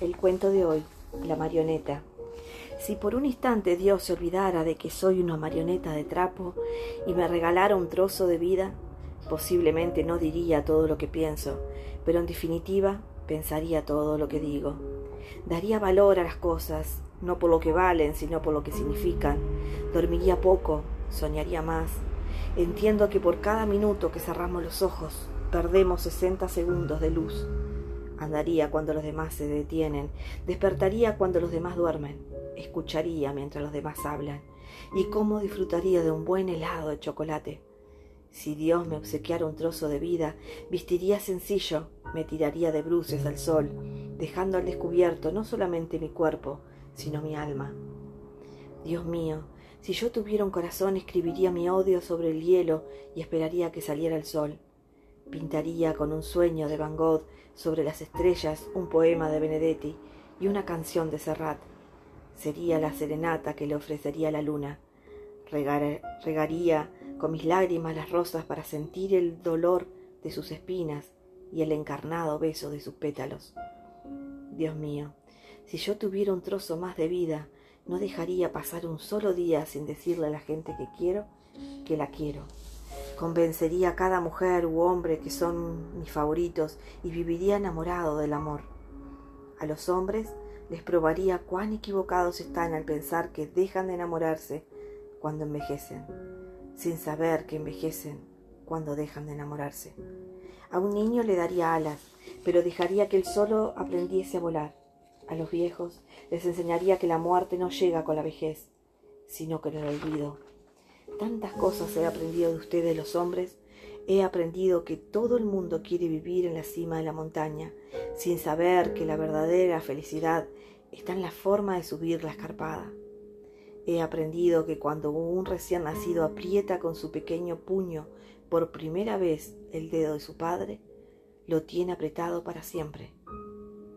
El cuento de hoy, la marioneta. Si por un instante Dios se olvidara de que soy una marioneta de trapo y me regalara un trozo de vida, posiblemente no diría todo lo que pienso, pero en definitiva pensaría todo lo que digo. Daría valor a las cosas, no por lo que valen, sino por lo que significan. Dormiría poco, soñaría más. Entiendo que por cada minuto que cerramos los ojos, perdemos 60 segundos de luz Andaría cuando los demás se detienen, despertaría cuando los demás duermen, escucharía mientras los demás hablan, y cómo disfrutaría de un buen helado de chocolate. Si Dios me obsequiara un trozo de vida, vistiría sencillo, me tiraría de bruces al sol, dejando al descubierto no solamente mi cuerpo, sino mi alma. Dios mío, si yo tuviera un corazón, escribiría mi odio sobre el hielo y esperaría que saliera el sol. Pintaría con un sueño de Van Gogh sobre las estrellas un poema de Benedetti y una canción de Serrat. Sería la serenata que le ofrecería la luna. regaría con mis lágrimas las rosas para sentir el dolor de sus espinas y el encarnado beso de sus pétalos. Dios mío, si yo tuviera un trozo más de vida, no dejaría pasar un solo día sin decirle a la gente que quiero que la quiero. Convencería a cada mujer u hombre que son mis favoritos y viviría enamorado del amor. A los hombres les probaría cuán equivocados están al pensar que dejan de enamorarse cuando envejecen, sin saber que envejecen cuando dejan de enamorarse. A un niño le daría alas, pero dejaría que él solo aprendiese a volar. A los viejos les enseñaría que la muerte no llega con la vejez, sino con el olvido Tantas cosas he aprendido de ustedes los hombres. He aprendido que todo el mundo quiere vivir en la cima de la montaña, sin saber que la verdadera felicidad está en la forma de subir la escarpada. He aprendido que cuando un recién nacido aprieta con su pequeño puño por primera vez el dedo de su padre, lo tiene apretado para siempre.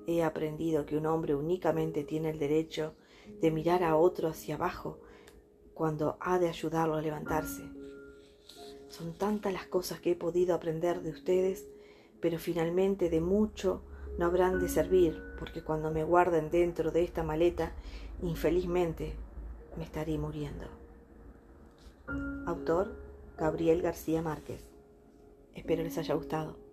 He aprendido que un hombre únicamente tiene el derecho de mirar a otro hacia abajo cuando ha de ayudarlo a levantarse. Son tantas las cosas que he podido aprender de ustedes, pero finalmente de mucho no habrán de servir, porque cuando me guarden dentro de esta maleta, infelizmente me estaré muriendo. Autor Gabriel García Márquez. Espero les haya gustado.